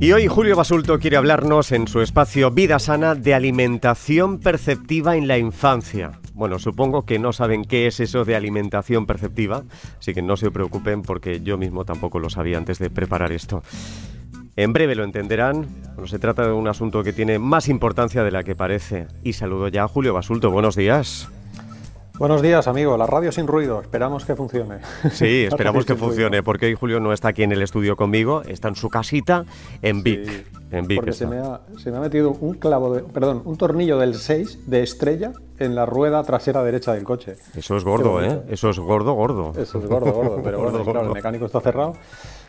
Y hoy Julio Basulto quiere hablarnos en su espacio Vida Sana de alimentación perceptiva en la infancia. Bueno, supongo que no saben qué es eso de alimentación perceptiva, así que no se preocupen porque yo mismo tampoco lo sabía antes de preparar esto. En breve lo entenderán. Bueno, se trata de un asunto que tiene más importancia de la que parece. Y saludo ya a Julio Basulto. Buenos días. Buenos días, amigo. La radio sin ruido. Esperamos que funcione. Sí, esperamos que funcione, porque hoy Julio no está aquí en el estudio conmigo, está en su casita en Vic. en Vic porque se me, ha, se me, ha, metido un clavo, de, perdón, un tornillo del 6 de estrella en la rueda trasera derecha del coche. Eso es gordo, ¿eh? Eso es gordo, gordo. Eso es gordo, gordo. Pero bueno, claro, el mecánico está cerrado.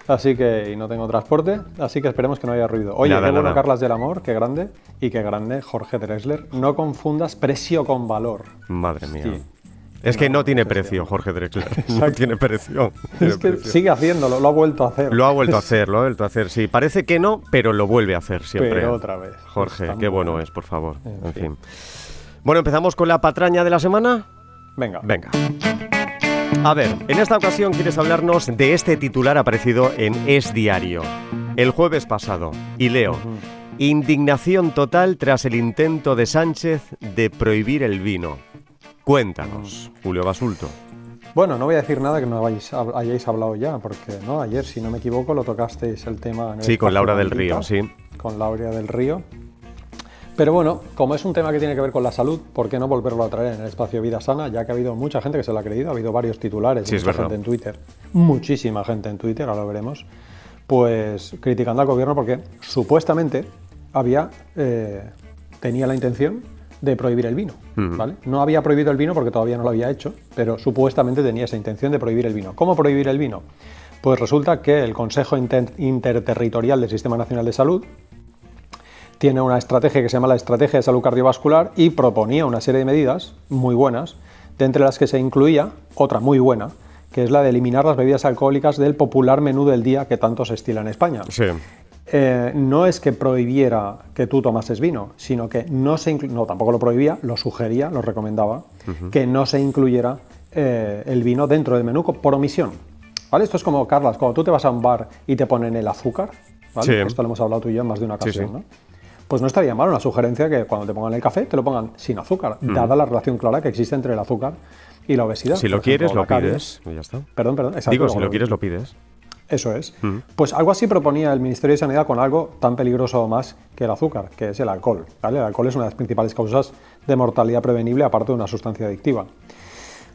Así que y no tengo transporte, así que esperemos que no haya ruido. Oye, nada, qué bueno Carlas del Amor, qué grande, y qué grande Jorge Drexler. No confundas precio con valor. Madre mía. Sí. Es que no, tiene precio, Jorge Drexler. No tiene precio. es que sigue haciéndolo, lo ha vuelto a hacer. Lo ha vuelto a hacer, lo ha vuelto a hacer. Sí, parece que no, pero lo vuelve a hacer siempre. Pero otra vez. Jorge, qué bueno es, por favor. En, en fin. fin. Bueno, empezamos con la patraña de la semana. Venga. Venga. A ver, en esta ocasión quieres hablarnos de este titular aparecido en Es Diario. El jueves pasado. Y leo. Uh -huh. Indignación total tras el intento de Sánchez de prohibir el vino. Cuéntanos, Julio Basulto. Bueno, no voy a decir nada que no hayáis, hayáis hablado ya, porque no ayer, si no me equivoco, lo tocasteis el tema. En el sí, con Laura del Río, sí. Con Laura del Río. Pero bueno, como es un tema que tiene que ver con la salud, ¿por qué no volverlo a traer en el espacio Vida Sana? Ya que ha habido mucha gente que se lo ha creído, ha habido varios titulares, sí, mucha gente en Twitter, muchísima gente en Twitter, ahora lo veremos, pues criticando al gobierno porque supuestamente había, eh, tenía la intención de prohibir el vino. ¿vale? No había prohibido el vino porque todavía no lo había hecho, pero supuestamente tenía esa intención de prohibir el vino. ¿Cómo prohibir el vino? Pues resulta que el Consejo Inter Interterritorial del Sistema Nacional de Salud tiene una estrategia que se llama la Estrategia de Salud Cardiovascular y proponía una serie de medidas muy buenas, de entre las que se incluía otra muy buena, que es la de eliminar las bebidas alcohólicas del popular menú del día que tanto se estila en España. Sí. Eh, no es que prohibiera que tú tomases vino, sino que no se no tampoco lo prohibía, lo sugería, lo recomendaba, uh -huh. que no se incluyera eh, el vino dentro del menú por omisión. ¿Vale? Esto es como, Carlas, cuando tú te vas a un bar y te ponen el azúcar, ¿vale? Sí. Esto lo hemos hablado tú y yo en más de una ocasión, sí, sí. ¿no? Pues no estaría mal una sugerencia que cuando te pongan el café te lo pongan sin azúcar, uh -huh. dada la relación clara que existe entre el azúcar y la obesidad. Si lo quieres, lo pides. ya está. Perdón, perdón. exacto, Digo, si lo quieres, lo pides. Eso es. Mm. Pues algo así proponía el Ministerio de Sanidad con algo tan peligroso o más que el azúcar, que es el alcohol. ¿vale? El alcohol es una de las principales causas de mortalidad prevenible, aparte de una sustancia adictiva.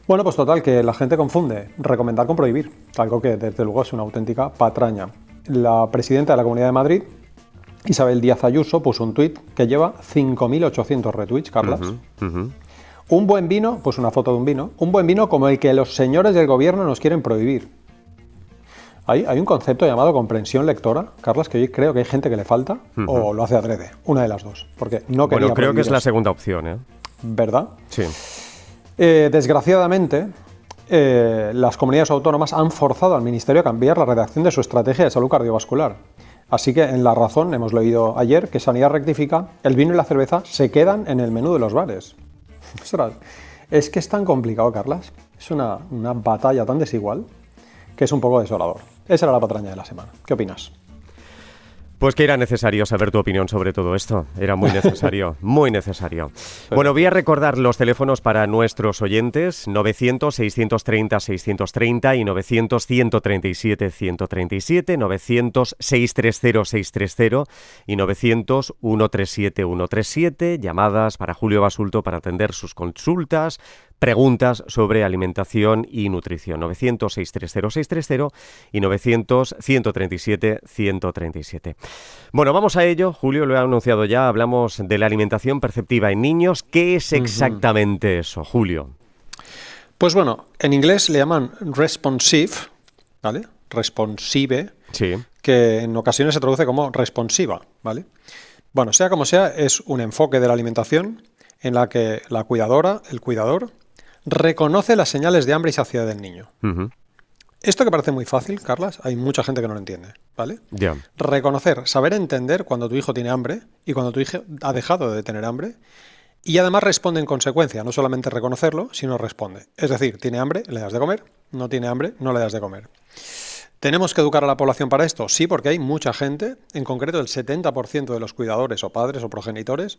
Bueno, pues total, que la gente confunde recomendar con prohibir, algo que desde luego es una auténtica patraña. La presidenta de la Comunidad de Madrid, Isabel Díaz Ayuso, puso un tuit que lleva 5.800 retweets, Carlas. Uh -huh, uh -huh. Un buen vino, pues una foto de un vino, un buen vino como el que los señores del gobierno nos quieren prohibir. Hay, hay, un concepto llamado comprensión lectora, Carlas, que hoy creo que hay gente que le falta uh -huh. o lo hace adrede, una de las dos. Porque no Bueno, creo que es la segunda opción, ¿eh? ¿Verdad? Sí. Eh, desgraciadamente, eh, las comunidades autónomas han forzado al Ministerio a cambiar la redacción de su estrategia de salud cardiovascular. Así que en La Razón hemos leído ayer que Sanidad rectifica, el vino y la cerveza se quedan en el menú de los bares. Ostras, es que es tan complicado, Carlas. Es una, una batalla tan desigual que es un poco desolador. Esa era la patraña de la semana. ¿Qué opinas? Pues que era necesario saber tu opinión sobre todo esto. Era muy necesario, muy necesario. Bueno, voy a recordar los teléfonos para nuestros oyentes: 900-630-630 y 900-137-137, 900-630-630 y 900-137-137. Llamadas para Julio Basulto para atender sus consultas, preguntas sobre alimentación y nutrición. 900-630-630 y 900-137-137. Bueno, vamos a ello. Julio lo ha anunciado ya. Hablamos de la alimentación perceptiva en niños. ¿Qué es exactamente uh -huh. eso, Julio? Pues bueno, en inglés le llaman responsive, ¿vale? Responsive, sí. que en ocasiones se traduce como responsiva, ¿vale? Bueno, sea como sea, es un enfoque de la alimentación en la que la cuidadora, el cuidador, reconoce las señales de hambre y saciedad del niño. Uh -huh. Esto que parece muy fácil, Carlas, hay mucha gente que no lo entiende, ¿vale? Yeah. Reconocer, saber entender cuando tu hijo tiene hambre y cuando tu hijo ha dejado de tener hambre y además responde en consecuencia, no solamente reconocerlo, sino responde. Es decir, tiene hambre, le das de comer, no tiene hambre, no le das de comer. ¿Tenemos que educar a la población para esto? Sí, porque hay mucha gente, en concreto el 70% de los cuidadores o padres o progenitores,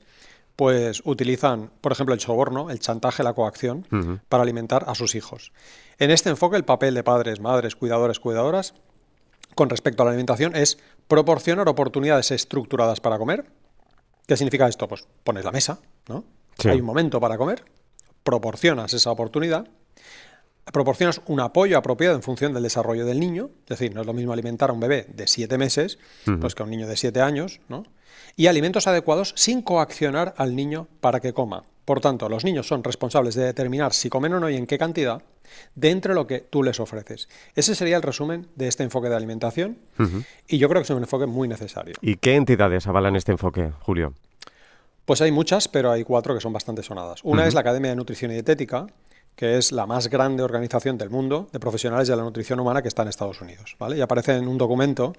pues utilizan, por ejemplo, el soborno, el chantaje, la coacción, para alimentar a sus hijos. En este enfoque, el papel de padres, madres, cuidadores, cuidadoras, con respecto a la alimentación, es proporcionar oportunidades estructuradas para comer. ¿Qué significa esto? Pues pones la mesa, ¿no? Hay un momento para comer, proporcionas esa oportunidad, proporcionas un apoyo apropiado en función del desarrollo del niño, es decir, no es lo mismo alimentar a un bebé de siete meses pues que a un niño de siete años, ¿no? Y alimentos adecuados sin coaccionar al niño para que coma. Por tanto, los niños son responsables de determinar si comen o no y en qué cantidad dentro de lo que tú les ofreces. Ese sería el resumen de este enfoque de alimentación y yo creo que es un enfoque muy necesario. ¿Y qué entidades avalan este enfoque, Julio? Pues hay muchas, pero hay cuatro que son bastante sonadas. Una es la Academia de Nutrición y Dietética, que es la más grande organización del mundo de profesionales de la nutrición humana que está en Estados Unidos. ¿vale? Y aparece en un documento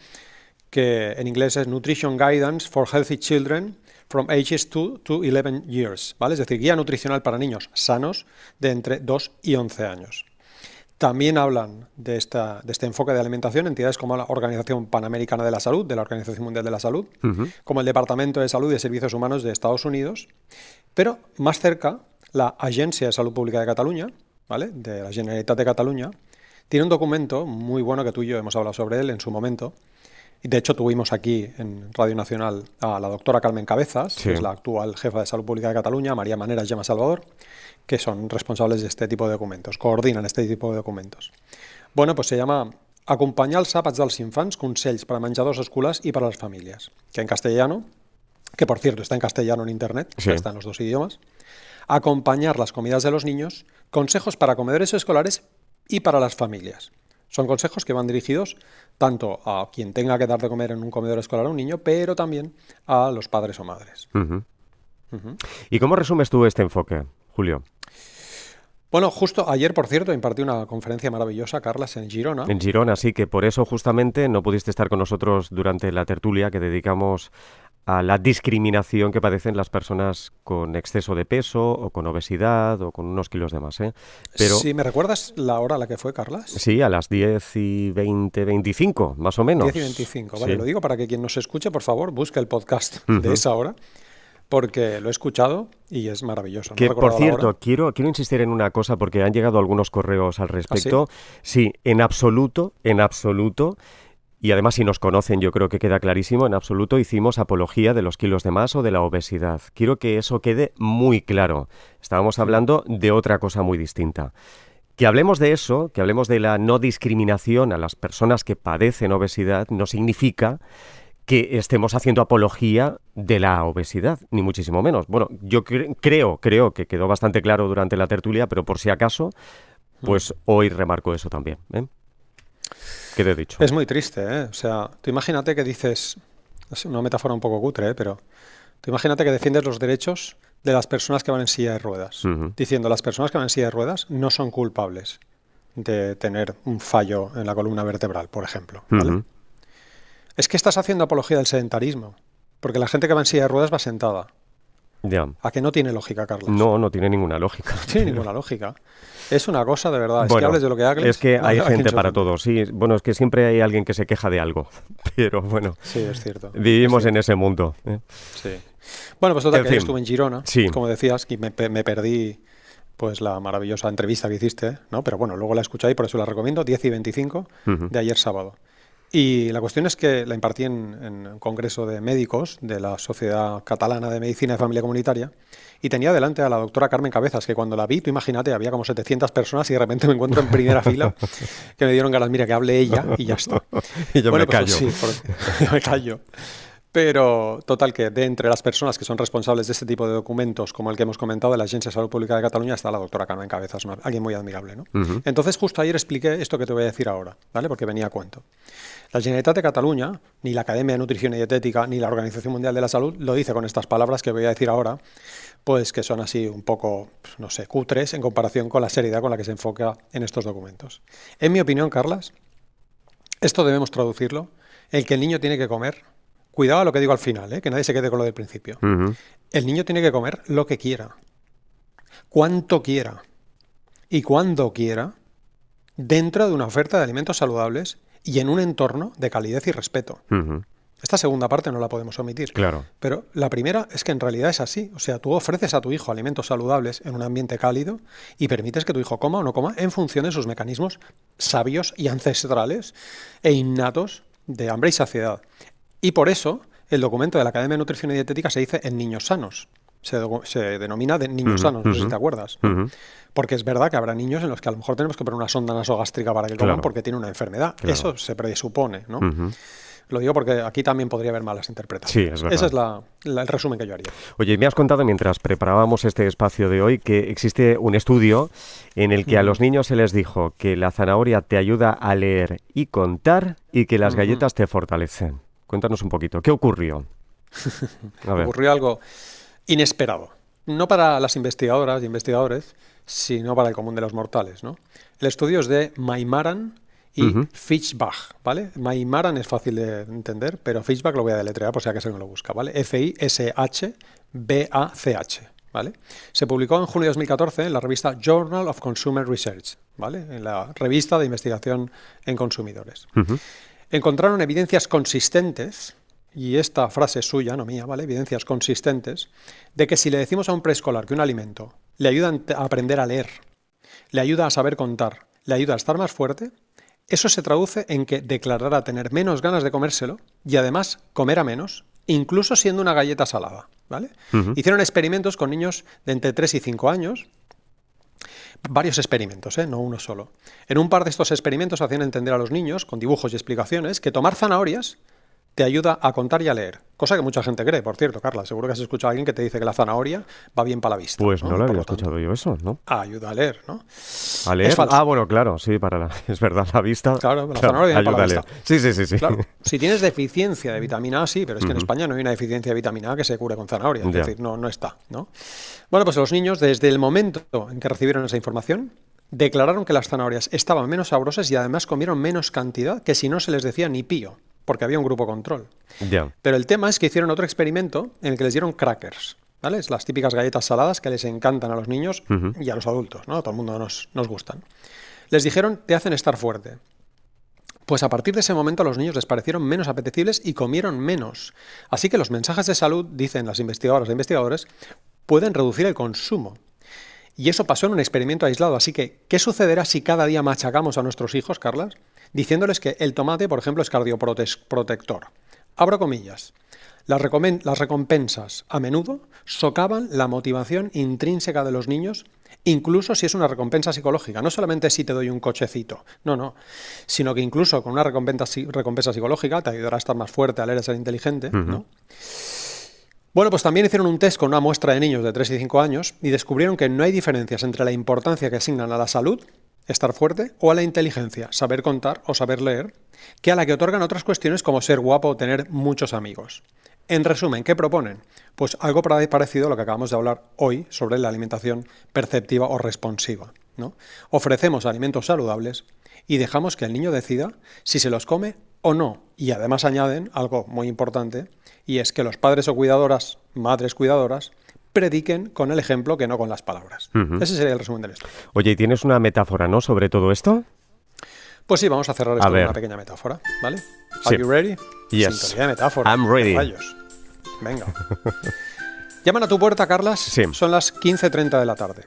que en inglés es Nutrition Guidance for Healthy Children from ages 2 to 11 years, ¿vale? Es decir, guía nutricional para niños sanos de entre 2 y 11 años. También hablan de, esta, de este enfoque de alimentación entidades como la Organización Panamericana de la Salud, de la Organización Mundial de la Salud, como el Departamento de Salud y Servicios Humanos de Estados Unidos, pero más cerca la Agencia de Salud Pública de Cataluña, ¿vale? de la Generalitat de Cataluña, tiene un documento muy bueno que tú y yo hemos hablado sobre él en su momento. De hecho tuvimos aquí en Radio Nacional a la doctora Carmen Cabezas, que es la actual jefa de Salud Pública de Cataluña, María Manera y Gemma Salvador, que son responsables de este tipo de documentos, coordinan este tipo de documentos. Bueno, pues se llama Acompanyar els àpats dels infants, consells para menjadors escolars y para las familias, que en castellano, que por cierto está en castellano en internet, está en los dos idiomas, acompañar las comidas de los niños, consejos para comedores escolares y para las familias. Son consejos que van dirigidos tanto a quien tenga que dar de comer en un comedor escolar a un niño, pero también a los padres o madres. ¿Y cómo resumes tú este enfoque, Julio? Bueno, justo ayer, por cierto, impartí una conferencia maravillosa, Carlas, en Girona. En Girona, sí, que por eso justamente no pudiste estar con nosotros durante la tertulia que dedicamos a la discriminación que padecen las personas con exceso de peso o con obesidad o con unos kilos de más. ¿eh? Pero, sí, ¿me recuerdas la hora a la que fue, Carlas? Sí, a las 10 y 20, 25, más o menos. 10 y 25, vale, lo digo para que quien nos escuche, por favor, busque el podcast de esa hora porque lo he escuchado y es maravilloso. que, por cierto, quiero, quiero insistir en una cosa porque han llegado algunos correos al ¿Ah, respecto. sí? en absoluto, en absoluto y además si nos conocen yo creo que queda clarísimo, en absoluto hicimos apología de los kilos de más o de la obesidad. Quiero que eso quede muy claro. Estábamos hablando de otra cosa muy distinta. Que hablemos de eso, que hablemos de la no discriminación a las personas que padecen obesidad, no significa que estemos haciendo apología de la obesidad, ni muchísimo menos. Bueno, yo creo, creo que quedó bastante claro durante la tertulia, pero por si acaso, pues hoy remarco eso también. ¿eh? Dicho. Es muy triste, ¿eh? O sea, tú imagínate que dices, es una metáfora un poco cutre, ¿eh? pero tú imagínate que defiendes los derechos de las personas que van en silla de ruedas, diciendo las personas que van en silla de ruedas no son culpables de tener un fallo en la columna vertebral, por ejemplo. Es que estás haciendo apología del sedentarismo, porque la gente que va en silla de ruedas va sentada. ¿A que no tiene lógica, Carlos? No, no tiene ninguna lógica. No tiene ninguna lógica. Es una cosa de verdad. Es que hables de lo que hables. Es que hay gente para todo. Sí, bueno, es que siempre hay alguien que se queja de algo. Pero bueno. Sí, es cierto. Vivimos en ese mundo. ¿eh? Sí. Bueno, pues total, que estuve en Girona, como decías, y me, perdí pues la maravillosa entrevista que hiciste, ¿no? Pero bueno, luego la escuché y por eso la recomiendo, 10 y 25 de ayer sábado. Y la cuestión es que la impartí en, un congreso de médicos de la Sociedad Catalana de Medicina y Familia Comunitaria y tenía delante a la doctora Carmen Cabezas, que cuando la vi, tú imagínate, había como 700 personas y de repente me encuentro en primera fila que me dieron ganas, mira, que hable ella y ya está. y yo me pues callo. sí, yo me callo. Pero total que de entre las personas que son responsables de este tipo de documentos, como el que hemos comentado de la Agencia de Salud Pública de Cataluña, está la doctora Carmen Cabezas, alguien muy admirable. ¿no? Entonces justo ayer expliqué esto que te voy a decir ahora, ¿vale? porque venía a cuento. La Generalitat de Cataluña, ni la Academia de Nutrición y Dietética, ni la Organización Mundial de la Salud lo dice con estas palabras que voy a decir ahora, pues que son así un poco, pues, no sé, cutres en comparación con la seriedad con la que se enfoca en estos documentos. En mi opinión, Carlas, esto debemos traducirlo, el que el niño tiene que comer, cuidado a lo que digo al final, ¿eh? que nadie se quede con lo del principio, el niño tiene que comer lo que quiera, cuanto quiera y cuando quiera, dentro de una oferta de alimentos saludables y en un entorno de calidez y respeto. Esta segunda parte no la podemos omitir. Claro. Pero la primera es que en realidad es así. O sea, tú ofreces a tu hijo alimentos saludables en un ambiente cálido y permites que tu hijo coma o no coma en función de sus mecanismos sabios y ancestrales e innatos de hambre y saciedad. Y por eso el documento de la Academia de Nutrición y Dietética se dice en niños sanos. Se, denomina de niños sanos, no sé si te acuerdas. Porque es verdad que habrá niños en los que a lo mejor tenemos que poner una sonda nasogástrica para que coman porque tiene una enfermedad. Eso se presupone, ¿no? Lo digo porque aquí también podría haber malas interpretaciones. Sí, es verdad. Ese es el resumen que yo haría. Oye, me has contado mientras preparábamos este espacio de hoy que existe un estudio en el que a los niños se les dijo que la zanahoria te ayuda a leer y contar y que las galletas te fortalecen. Cuéntanos un poquito, ¿qué ocurrió? Ocurrió algo inesperado. No para las investigadoras y investigadores, sino para el común de los mortales. ¿no? El estudio es de Maimaran y Fitchbach, ¿vale? Maimaran es fácil de entender, pero Fitchbach lo voy a deletrear por si acaso no lo busca, ¿vale? F-I-S-H-B-A-C-H, ¿vale? Se publicó en junio de 2014 en la revista Journal of Consumer Research, ¿vale? En la revista de investigación en consumidores. Encontraron evidencias consistentes y esta frase es suya, no mía, ¿vale? Evidencias consistentes de que si le decimos a un preescolar que un alimento le ayuda a aprender a leer, le ayuda a saber contar, le ayuda a estar más fuerte, eso se traduce en que declarará tener menos ganas de comérselo y además comerá menos, incluso siendo una galleta salada. ¿vale? Hicieron experimentos con niños de entre 3 y 5 años. Varios experimentos, ¿eh? no uno solo. En un par de estos experimentos hacían entender a los niños, con dibujos y explicaciones, que tomar zanahorias te ayuda a contar y a leer. Cosa que mucha gente cree, por cierto, Carla. Seguro que has escuchado a alguien que te dice que la zanahoria va bien para la vista. Pues no, lo había escuchado yo eso, ¿no? ayuda a leer, ¿no? A leer. Ah, bueno, claro, sí, para la, es verdad, la vista. Claro, la zanahoria ayuda para la vista. Sí, sí, sí. sí. si tienes deficiencia de vitamina A, sí, pero es que en España no hay una deficiencia de vitamina A que se cure con zanahoria. Es decir, no, no está, ¿no? Bueno, pues los niños, desde el momento en que recibieron esa información, declararon que las zanahorias estaban menos sabrosas y además comieron menos cantidad que si no se les decía ni pío porque había un grupo control. Pero el tema es que hicieron otro experimento en el que les dieron crackers. ¿Vale? Las típicas galletas saladas que les encantan a los niños y a los adultos, ¿no? A todo el mundo nos, nos gustan. Les dijeron, te hacen estar fuerte. Pues a partir de ese momento a los niños les parecieron menos apetecibles y comieron menos. Así que los mensajes de salud, dicen las investigadoras e investigadores, pueden reducir el consumo. Y eso pasó en un experimento aislado. Así que, ¿qué sucederá si cada día machacamos a nuestros hijos, Carlas? diciéndoles que el tomate, por ejemplo, es cardioprotector. Abro comillas. Las, recompensas a menudo socavan la motivación intrínseca de los niños, incluso si es una recompensa psicológica. No solamente si te doy un cochecito, no, no, sino que incluso con una recompensa, psicológica te ayudará a estar más fuerte, a leer, a ser inteligente. Bueno, pues también hicieron un test con una muestra de niños de 3 y 5 años y descubrieron que no hay diferencias entre la importancia que asignan a la salud estar fuerte, o a la inteligencia, saber contar o saber leer, que a la que otorgan otras cuestiones como ser guapo o tener muchos amigos. En resumen, ¿qué proponen? Pues algo parecido a lo que acabamos de hablar hoy sobre la alimentación perceptiva o responsiva. ¿no? Ofrecemos alimentos saludables y dejamos que el niño decida si se los come o no. Y además añaden algo muy importante, y es que los padres o cuidadoras, madres cuidadoras, prediquen con el ejemplo que no con las palabras. Ese sería el resumen del esto. Oye, ¿y tienes una metáfora, no, sobre todo esto? Pues sí, vamos a cerrar esto con una pequeña metáfora, ¿vale? Are you ready? Yes. de metáfora. I'm ready. Venga. Llaman a tu puerta, Carlas. Sí. Son las 15.30 de la tarde.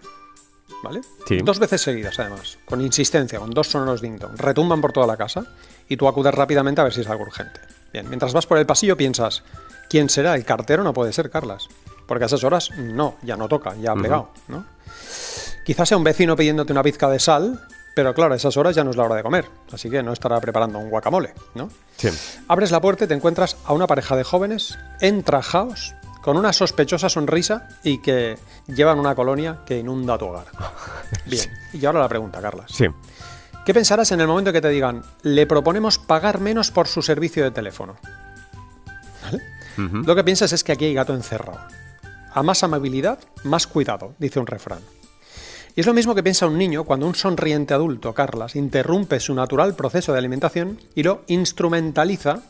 ¿Vale? Sí. Dos veces seguidas, además, con insistencia, con dos sonoros ding dong. Retumban por toda la casa y tú acudes rápidamente a ver si es algo urgente. Bien, mientras vas por el pasillo piensas, ¿quién será? El cartero no puede ser, Carlas. Porque a esas horas no, ya no toca, ya ha pegado, ¿no? Quizás sea un vecino pidiéndote una pizca de sal, pero claro, a esas horas ya no es la hora de comer, así que no estará preparando un guacamole, ¿no? Sí. Abres la puerta y te encuentras a una pareja de jóvenes entrajados, con una sospechosa sonrisa y que llevan una colonia que inunda tu hogar. Bien, y ahora la pregunta, Carlas. Sí. ¿Qué pensarás en el momento que te digan, le proponemos pagar menos por su servicio de teléfono? ¿Vale? Lo que piensas es que aquí hay gato encerrado. A más amabilidad, más cuidado, dice un refrán. Y es lo mismo que piensa un niño cuando un sonriente adulto, Carlas, interrumpe su natural proceso de alimentación y lo instrumentaliza,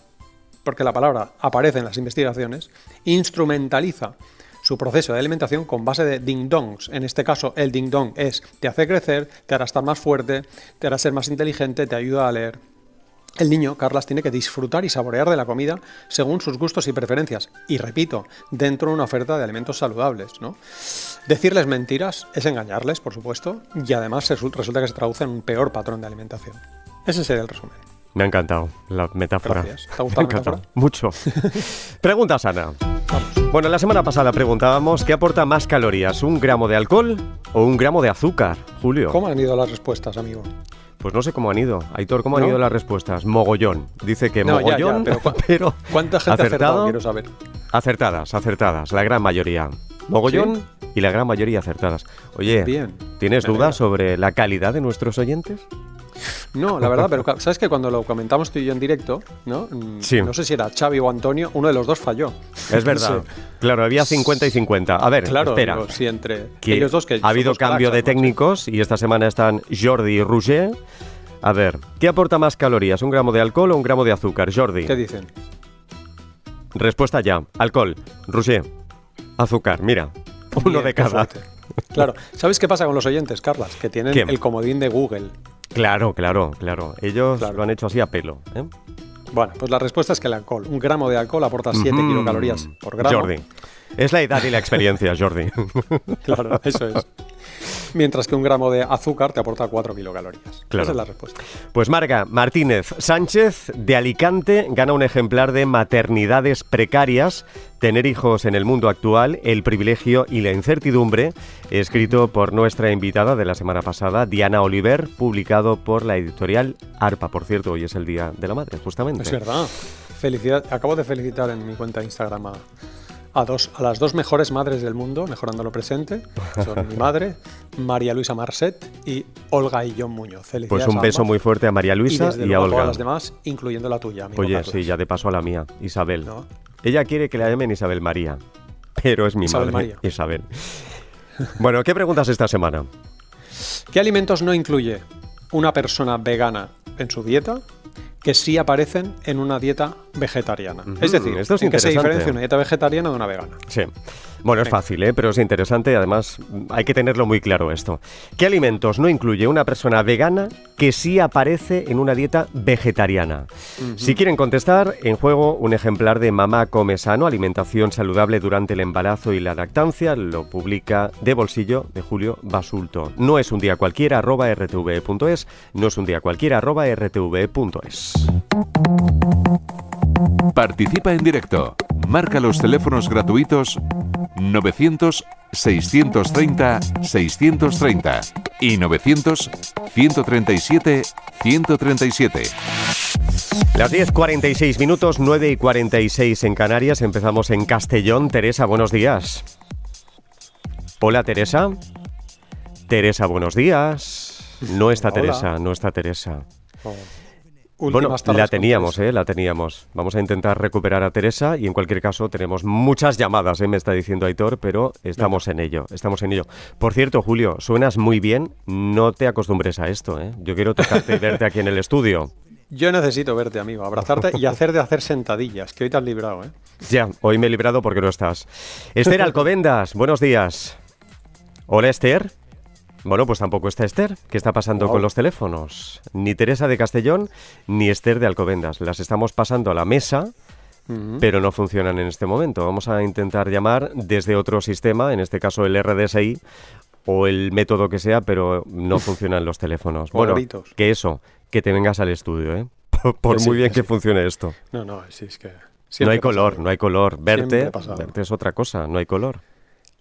porque la palabra aparece en las investigaciones, instrumentaliza su proceso de alimentación con base de ding-dongs. En este caso, el ding-dong es te hace crecer, te hará estar más fuerte, te hará ser más inteligente, te ayuda a leer. El niño, Carlas, tiene que disfrutar y saborear de la comida según sus gustos y preferencias. Y repito, dentro de una oferta de alimentos saludables, ¿no? Decirles mentiras es engañarles, por supuesto, y además resulta que se traduce en un peor patrón de alimentación. Ese sería el resumen. Me ha encantado la metáfora. Gracias. ¿Te ha gustado la metáfora? Mucho. Pregunta sana. Bueno, la semana pasada preguntábamos qué aporta más calorías, un gramo de alcohol o un gramo de azúcar, Julio. ¿Cómo han ido las respuestas, amigo? Pues no sé cómo han ido. Aitor, ¿cómo han ido las respuestas? Mogollón. Dice que mogollón, pero, ¿cuánta gente acertado, quiero saber. Acertadas, acertadas, la gran mayoría. Mogollón y la gran mayoría acertadas. Oye, Bien. ¿tienes dudas sobre la calidad de nuestros oyentes? No, la verdad, pero sabes que cuando lo comentamos tú y yo en directo, ¿no? Mm, sí. No sé si era Xavi o Antonio, uno de los dos falló. Es verdad. Claro, había 50 y 50. A ver, claro, espera. sí, entre ellos dos que ha habido cambio de técnicos y esta semana están Jordi y Roger. A ver, ¿qué aporta más calorías? ¿Un gramo de alcohol o un gramo de azúcar? Jordi. ¿Qué dicen? Respuesta ya. Alcohol. Roger. Azúcar. Mira. Uno de cada. Claro. ¿Sabes qué pasa con los oyentes, Carlas? Que tienen el comodín de Google. Claro, claro, claro. Ellos lo han hecho así a pelo. ¿eh? Bueno, pues la respuesta es que el alcohol, un gramo de alcohol aporta 7 kilocalorías por gramo. Jordi. Es la edad y la experiencia, Jordi. claro, eso es. Mientras que un gramo de azúcar te aporta 4 kilocalorías. Claro. Esa es la respuesta. Pues Marga Martínez Sánchez de Alicante gana un ejemplar de maternidades precarias, tener hijos en el mundo actual, el privilegio y la incertidumbre, escrito por nuestra invitada de la semana pasada, Diana Oliver, publicado por la editorial ARPA. Por cierto, hoy es el Día de la Madre, justamente. Es verdad. Felicidad. Acabo de felicitar en mi cuenta de Instagram a a, dos, a las dos mejores madres del mundo, mejorando lo presente. Son mi madre, María Luisa Marcet y Olga y John Muñoz. Pues un beso muy fuerte a María Luisa y, a Olga. a las demás, incluyendo la tuya. Oye, sí, ya de paso a la mía, Isabel. Ella quiere que la llamen Isabel María, pero es mi Isabel madre, María. Isabel. bueno, ¿qué preguntas esta semana? ¿Qué alimentos no incluye una persona vegana en su dieta? que sí aparecen en una dieta vegetariana. Es decir, Esto es ¿en qué se diferencia una dieta vegetariana de una vegana? Sí. Bueno, es fácil, ¿eh? pero es interesante. Además, hay que tenerlo muy claro esto. ¿Qué alimentos no incluye una persona vegana que sí aparece en una dieta vegetariana? Si quieren contestar, en juego un ejemplar de Mamá Come Sano, alimentación saludable durante el embarazo y la lactancia. Lo publica de bolsillo de Julio Basulto. No es un día cualquiera, arroba rtv.es. No es un día cualquiera, arroba rtv.es. Participa en directo. Marca los teléfonos gratuitos 900 630 630 y 900 137 137. Las 10.46 minutos, 9 y 46 en Canarias. Empezamos en Castellón. Teresa, buenos días. Hola, Teresa. Teresa, buenos días. No está Teresa, no está Teresa. Oh. Bueno, la teníamos, ¿eh? La teníamos. Vamos a intentar recuperar a Teresa y en cualquier caso tenemos muchas llamadas, ¿eh? Me está diciendo Aitor, pero estamos en ello, estamos en ello. Por cierto, Julio, suenas muy bien, no te acostumbres a esto, ¿eh? Yo quiero tocarte y verte aquí en el estudio. Yo necesito verte, amigo, abrazarte y hacer de hacer sentadillas, que hoy te has librado, ¿eh? Ya, hoy me he librado porque no estás. Esther Alcobendas, buenos días. Hola, Esther. Bueno, pues tampoco está Esther. ¿Qué está pasando con los teléfonos? Ni Teresa de Castellón ni Esther de Alcobendas. Las estamos pasando a la mesa, pero no funcionan en este momento. Vamos a intentar llamar desde otro sistema, en este caso el RDSI o el método que sea, pero no funcionan los teléfonos. Bueno, que eso, que te vengas al estudio, ¿eh? Por, muy bien que funcione esto. No, no, sí, es que... No hay color, no hay color. Verte, verte es otra cosa, no hay color.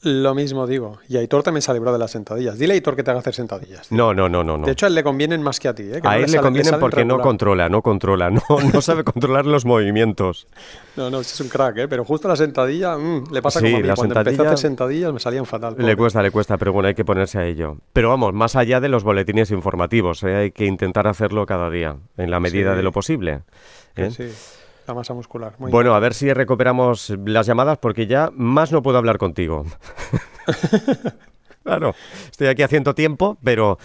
Lo mismo digo. Y Aitor también se ha librado de las sentadillas. Dile a Aitor que te haga hacer sentadillas. No, no, no, no. De hecho, a él le convienen más que a ti. ¿eh? a él le, convienen porque no controla, no controla, no, no sabe controlar los movimientos. No, no, es un crack, ¿eh? pero justo la sentadilla mm, le pasa como a mí. Cuando sentadilla, empecé a hacer sentadillas me salían fatal. Le cuesta, le cuesta, pero bueno, hay que ponerse a ello. Pero vamos, más allá de los boletines informativos, ¿eh? hay que intentar hacerlo cada día, en la medida de lo posible. ¿eh? Sí masa muscular. bueno, a ver si recuperamos las llamadas porque ya más no puedo hablar contigo. claro, estoy aquí haciendo tiempo, pero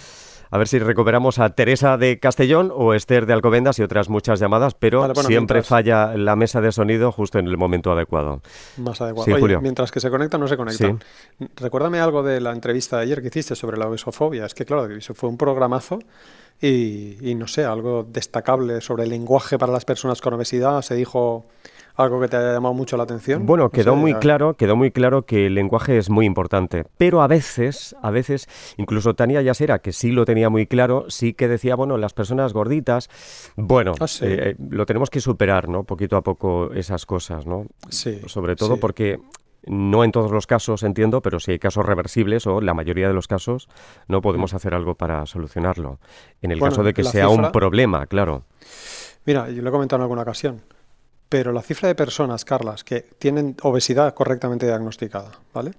A ver si recuperamos a Teresa de Castellón o Esther de Alcobendas y otras muchas llamadas, pero siempre falla la mesa de sonido justo en el momento adecuado. Más adecuado. mientras que se conecta, no se conecta. Recuérdame algo de la entrevista de ayer que hiciste sobre la obesofobia. Es que, claro, eso fue un programazo y, y no sé, algo destacable sobre el lenguaje para las personas con obesidad. Se dijo algo que te haya llamado mucho la atención. Bueno, quedó muy claro, quedó muy claro que el lenguaje es muy importante, pero a veces, a veces, incluso Tania Yasera, que sí lo tenía muy claro, sí que decía, bueno, las personas gorditas, bueno, ah, eh, lo tenemos que superar, ¿no? Poquito a poco esas cosas, ¿no? Sí. Sobre todo porque no en todos los casos entiendo, pero si hay casos reversibles o la mayoría de los casos no podemos mm. hacer algo para solucionarlo. En el caso de que sea un problema, claro. Mira, yo lo he comentado en alguna ocasión. Pero la cifra de personas, Carlas, que tienen obesidad correctamente diagnosticada, ¿vale?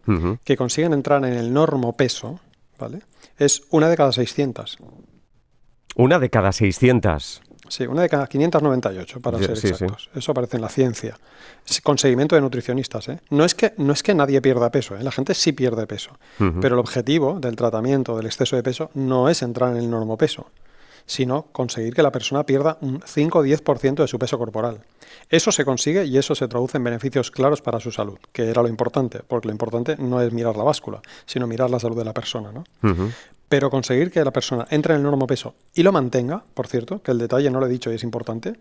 Que consiguen entrar en el normo peso, ¿vale? Es una de cada 600. Una de cada 600. Sí, una de cada 598, para ser exactos. Eso aparece en la ciencia. con seguimiento de nutricionistas. ¿eh? No, es que, no es que nadie pierda peso, ¿eh? la gente sí pierde peso. Pero el objetivo del tratamiento del exceso de peso no es entrar en el normo peso sino conseguir que la persona pierda un 5 o 10% de su peso corporal. Eso se consigue y eso se traduce en beneficios claros para su salud, que era lo importante, porque lo importante no es mirar la báscula, sino mirar la salud de la persona. ¿no? Pero conseguir que la persona entre en el normo peso y lo mantenga, por cierto, que el detalle no lo he dicho y es importante,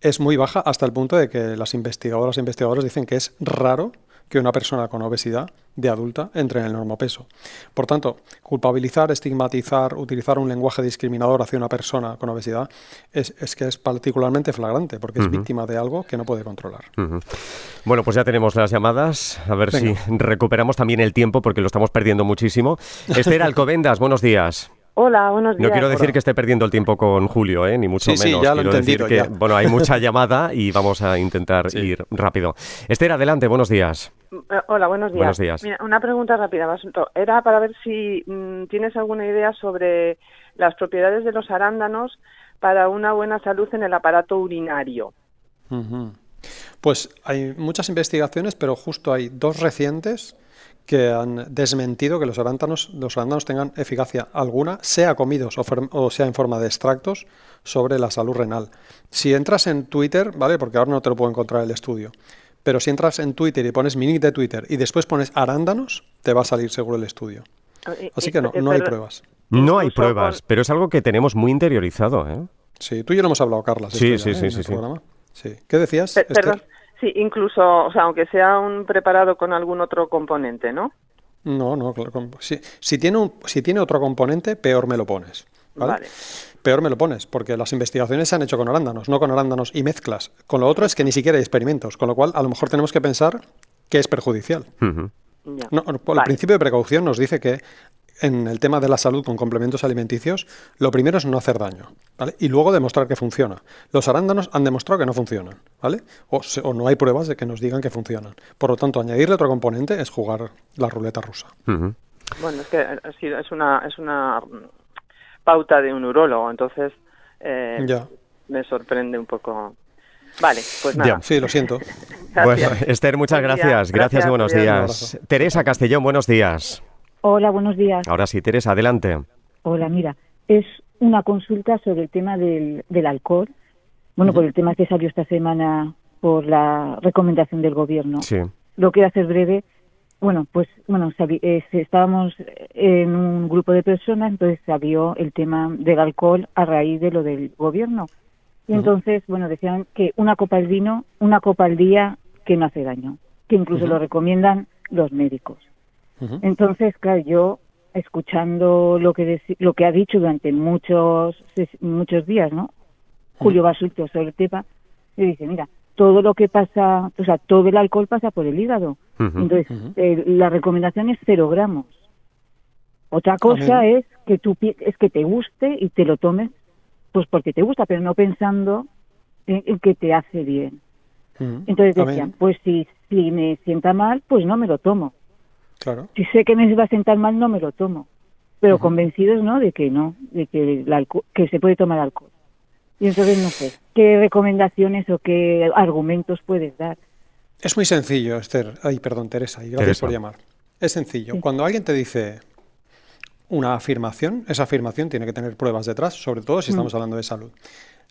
es muy baja hasta el punto de que las investigadoras e investigadores dicen que es raro que una persona con obesidad de adulta entre en el normo peso. Por tanto, culpabilizar, estigmatizar, utilizar un lenguaje discriminador hacia una persona con obesidad es, que es particularmente flagrante porque es víctima de algo que no puede controlar. Bueno, pues ya tenemos las llamadas. A ver si recuperamos también el tiempo porque lo estamos perdiendo muchísimo. Esther Alcobendas, buenos días. Hola, buenos días. No quiero decir que esté perdiendo el tiempo con Julio, ¿eh? ni mucho menos. Sí, ya lo quiero decir que bueno, hay mucha llamada y vamos a intentar ir rápido. Esther, adelante, buenos días. Eh, hola, buenos días. Buenos días. una pregunta rápida, Era para ver si mm, tienes alguna idea sobre las propiedades de los arándanos para una buena salud en el aparato urinario. Pues hay muchas investigaciones, pero justo hay dos recientes que han desmentido que los arándanos, los arándanos tengan eficacia alguna, sea comidos o, sea en forma de extractos, sobre la salud renal. Si entras en Twitter, ¿vale? Porque ahora no te lo puedo encontrar el estudio. Pero si entras en Twitter y pones mi de Twitter y después pones arándanos, te va a salir seguro el estudio. Ah, Así que no, no hay pruebas. No hay pruebas, pero es algo que tenemos muy interiorizado, ¿eh? Sí, tú y yo no hemos hablado, Carla. Sí, sí, sí, sí, sí. ¿Qué decías? perdón. Sí, incluso, o sea, aunque sea un preparado con algún otro componente, ¿no? No, no, claro. Si, si, tiene un, si tiene otro componente, peor me lo pones. ¿vale? Peor me lo pones, porque las investigaciones se han hecho con arándanos, no con arándanos y mezclas. Con lo otro es que ni siquiera hay experimentos, con lo cual a lo mejor tenemos que pensar que es perjudicial. no, el principio de precaución nos dice que en el tema de la salud con complementos alimenticios, lo primero es no hacer daño, ¿vale? Y luego demostrar que funciona. Los arándanos han demostrado que no funcionan, ¿vale? O, no hay pruebas de que nos digan que funcionan. Por lo tanto, añadirle otro componente es jugar la ruleta rusa. Bueno, es que es una, es una pauta de un urólogo, entonces eh, me sorprende un poco. Vale, pues nada. sí, lo siento. bueno, Esther, muchas gracias. Gracias, y buenos días. Teresa Castellón, buenos días. Hola, buenos días. Ahora sí, Teresa, adelante. Hola, mira, es una consulta sobre el tema del, del alcohol. Bueno, por el tema que salió esta semana por la recomendación del gobierno. Sí. Lo quiero hacer breve. Bueno, pues bueno, estábamos en un grupo de personas, entonces salió el tema del alcohol a raíz de lo del gobierno. Y entonces, bueno, decían que una copa de vino, una copa al día, que no hace daño, que incluso lo recomiendan los médicos. Entonces, claro, yo escuchando lo que lo que ha dicho durante muchos muchos días, ¿no? Julio Basulto sobre el tema, y dice, mira, todo lo que pasa, o sea, todo el alcohol pasa por el hígado. Entonces, eh, la recomendación es cero gramos. Otra cosa es que tú es que te guste y te lo tomes, pues porque te gusta, pero no pensando en, que te hace bien. Entonces decían, pues si, si me sienta mal, pues no me lo tomo. Si sé que me va a sentar mal, no me lo tomo. Pero convencidos, ¿no? De que no, de que, el que se puede tomar alcohol. Y entonces, no sé, ¿qué recomendaciones o qué argumentos puedes dar? Es muy sencillo, Esther. Ay, perdón, Teresa, y gracias por llamar. Es sencillo. Cuando alguien te dice, una afirmación, esa afirmación tiene que tener pruebas detrás, sobre todo si estamos mm. hablando de salud.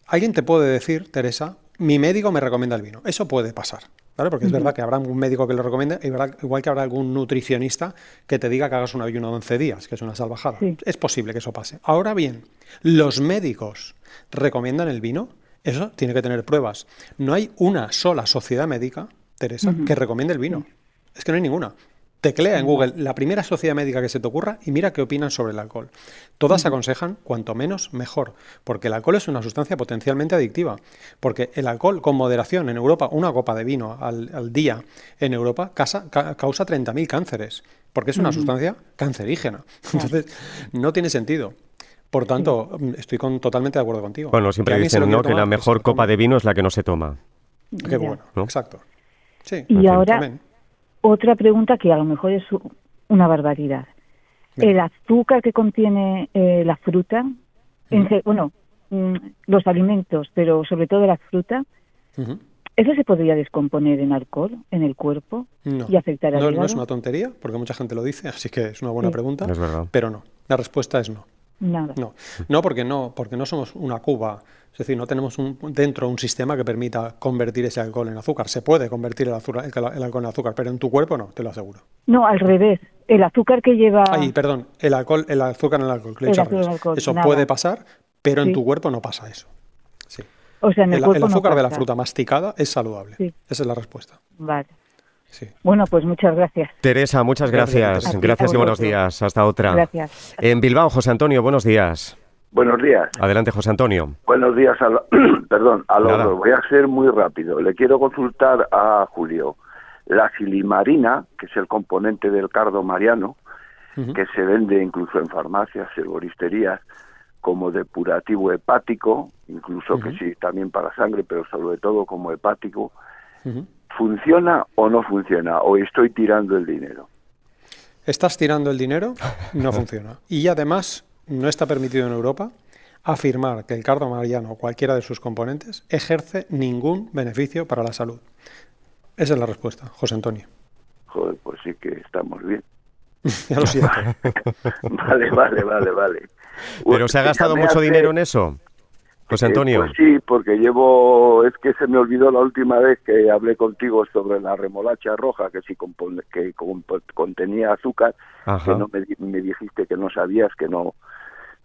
Alguien te puede decir, Teresa, mi médico me recomienda el vino. Eso puede pasar, ¿vale? Porque es verdad que habrá un médico que lo recomiende, igual que habrá algún nutricionista que te diga que hagas un ayuno de 11 días, que es una salvajada. Es posible que eso pase. Ahora bien, los médicos recomiendan el vino, eso tiene que tener pruebas. No hay una sola sociedad médica, Teresa, que recomiende el vino. Es que no hay ninguna. Teclea en Google la primera sociedad médica que se te ocurra y mira qué opinan sobre el alcohol. Todas aconsejan cuanto menos mejor, porque el alcohol es una sustancia potencialmente adictiva. Porque el alcohol con moderación en Europa, una copa de vino al, día en Europa causa, causa 30.000 cánceres, porque es una sustancia cancerígena. Entonces, no tiene sentido. Por tanto, estoy totalmente de acuerdo contigo. Bueno, siempre dicen ¿no? que la mejor copa de vino es la que no se toma. Qué bueno, exacto. Sí, y ahora, otra pregunta que a lo mejor es una barbaridad. El azúcar que contiene eh, la fruta, bueno, mm, los alimentos, pero sobre todo la fruta, ¿eso se podría descomponer en alcohol en el cuerpo y afectar al no, No es una tontería, porque mucha gente lo dice, así que es una buena pregunta, pero no. La respuesta es no. Nada. No, no porque no, porque no somos una cuba es decir, no tenemos un, dentro un sistema que permita convertir ese alcohol en azúcar. Se puede convertir el, azúcar, el, alcohol en azúcar, pero en tu cuerpo no, te lo aseguro. No, al revés. El azúcar que lleva... Ay, perdón, el, alcohol, el azúcar en el alcohol. eso puede pasar, pero en tu cuerpo no pasa eso. Sí. O sea, en el, el azúcar de la fruta masticada es saludable. Esa es la respuesta. Vale. Sí. Bueno, pues muchas gracias. Teresa, muchas gracias. Gracias, y buenos días. Hasta otra. Gracias. En Bilbao, José Antonio, buenos días. Buenos días. Adelante, José Antonio. Buenos días, a perdón, a los dos. Voy a ser muy rápido. Le quiero consultar a Julio. La silimarina, que es el componente del cardo mariano, que se vende incluso en farmacias, herboristerías, como depurativo hepático, incluso que sí, también para sangre, pero sobre todo como hepático, ¿funciona o no funciona? ¿O estoy tirando el dinero? ¿Estás tirando el dinero? No funciona. Y además no está permitido en Europa afirmar que el cardo mariano o cualquiera de sus componentes ejerce ningún beneficio para la salud. Esa es la respuesta, José Antonio. Joder, pues sí que estamos bien. ya lo siento. vale, vale, vale, vale. ¿Pero se ha gastado mucho dinero en eso? José eh, Antonio. pues sí, porque llevo, es que se me olvidó la última vez que hablé contigo sobre la remolacha roja, que sí que contenía azúcar, que no me, me, dijiste que no sabías, que no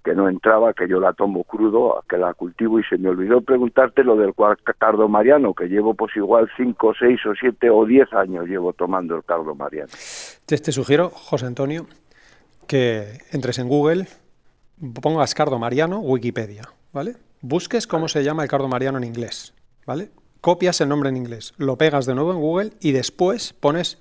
que no entraba, que yo la tomo crudo, que la cultivo y se me olvidó preguntarte lo del cardo mariano, que llevo pues igual 5, 6 o 7 o 10 años llevo tomando el cardo mariano. Te, te sugiero, José Antonio, que entres en Google, pongas cardo mariano, Wikipedia, ¿vale? Busques cómo se llama el cardo mariano en inglés, ¿vale? Copias el nombre en inglés, lo pegas de nuevo en Google y después pones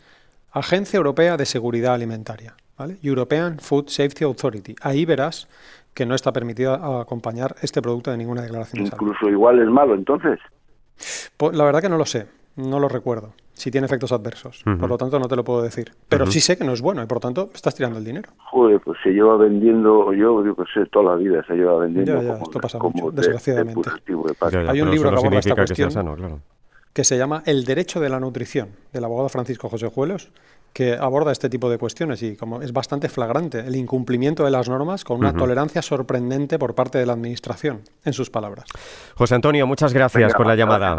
Agencia Europea de Seguridad Alimentaria, ¿vale? European Food Safety Authority. Ahí verás que no está permitido acompañar este producto de ninguna declaración. Incluso igual es malo, entonces. Pues la verdad que no lo sé, no lo recuerdo. Si tiene efectos adversos, por lo tanto no te lo puedo decir. Pero sí sé que no es bueno y por lo tanto estás tirando el dinero. Joder, pues se lleva vendiendo, yo digo que sé, toda la vida se lleva vendiendo. Ya, esto pasa mucho, desgraciadamente. Hay un libro que aborda esta cuestión que se llama El derecho de la nutrición, del abogado Francisco José Juelos, que aborda este tipo de cuestiones y como es bastante flagrante el incumplimiento de las normas con una tolerancia sorprendente por parte de la administración, en sus palabras. José Antonio, muchas gracias por la llamada.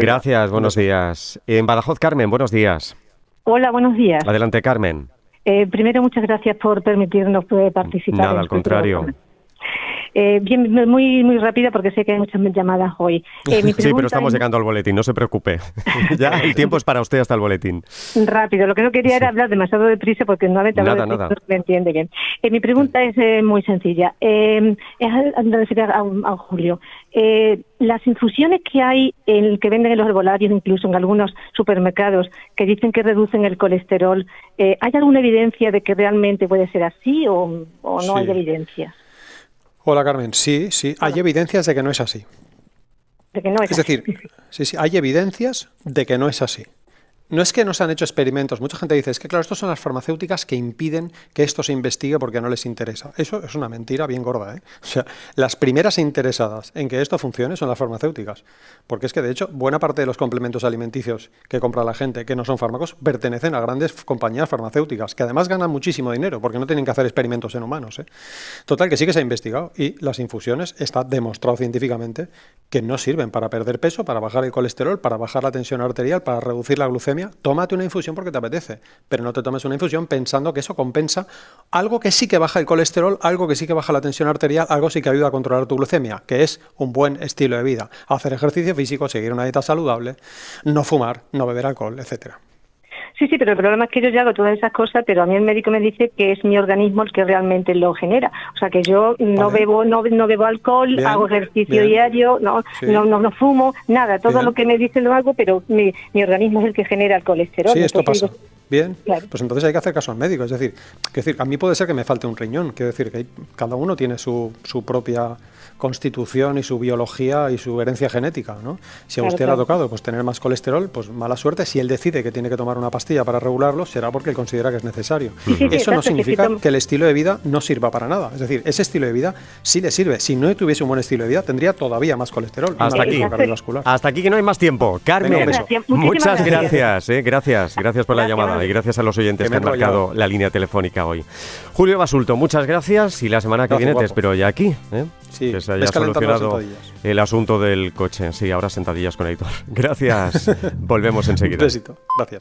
Gracias, buenos días. En Badajoz, Carmen, buenos días. Hola, buenos días. Adelante, Carmen. Eh, primero, muchas gracias por permitirnos poder participar. Nada, al este contrario. Eh, bien, muy, muy rápida porque sé que hay muchas llamadas hoy. Eh, sí, pero estamos llegando al boletín, no se preocupe. ya el tiempo es para usted hasta el boletín. Rápido, lo que no quería era hablar demasiado deprisa porque no hablo nada, nada. no me entiende bien. Eh, mi pregunta es eh, muy sencilla. es a, a, Julio. las infusiones que hay, en, que venden en los herbolarios, incluso en algunos supermercados, que dicen que reducen el colesterol, ¿hay alguna evidencia de que realmente puede ser así o, no hay evidencia? Hola Carmen, sí, sí, hay evidencias de que no es así. De que no es, es decir, sí, sí, hay evidencias de que no es así. No es que no se han hecho experimentos. Mucha gente dice, es que claro, estos son las farmacéuticas que impiden que esto se investigue porque no les interesa. Eso es una mentira bien gorda. ¿eh? O sea, las primeras interesadas en que esto funcione son las farmacéuticas. Porque es que, de hecho, buena parte de los complementos alimenticios que compra la gente, que no son fármacos, pertenecen a grandes compañías farmacéuticas, que además ganan muchísimo dinero porque no tienen que hacer experimentos en humanos. ¿eh? Total, que sí que se ha investigado y las infusiones está demostrado científicamente que no sirven para perder peso, para bajar el colesterol, para bajar la tensión arterial, para reducir la glucemia. Tómate una infusión porque te apetece, pero no te tomes una infusión pensando que eso compensa algo que sí que baja el colesterol, algo que sí que baja la tensión arterial, algo sí que ayuda a controlar tu glucemia, que es un buen estilo de vida. Hacer ejercicio físico, seguir una dieta saludable, no fumar, no beber alcohol, etcétera. Sí, sí, pero el problema es que yo ya hago todas esas cosas, pero a mí el médico me dice que es mi organismo el que realmente lo genera. O sea, que yo no bebo no, no bebo alcohol, hago ejercicio diario, no, no, no, fumo, nada. Todo lo que me dicen lo hago, pero mi, mi, organismo es el que genera el colesterol. Sí, esto pasa. Bien, pues entonces hay que hacer caso al médico. Es decir, que decir, a mí puede ser que me falte un riñón. Quiero decir que cada uno tiene su, su propia constitución y su biología y su herencia genética, ¿no? Si a usted le ha tocado pues tener más colesterol, pues mala suerte. Si él decide que tiene que tomar una pastilla para regularlo, será porque él considera que es necesario. Eso no significa que, el estilo de vida no sirva para nada. Es decir, ese estilo de vida sí le sirve. Si no tuviese un buen estilo de vida, tendría todavía más colesterol. Hasta aquí. Hasta aquí que no hay más tiempo. Carmen, muchas gracias. Eh, gracias, gracias por la llamada y gracias a los oyentes que, han marcado la línea telefónica hoy. Julio Basulto, muchas gracias y la semana que viene te espero ya aquí. ¿eh? Sí, que se haya solucionado el asunto del coche. Sí, ahora sentadillas con Aitor. Gracias. Volvemos enseguida. Un besito. Gracias.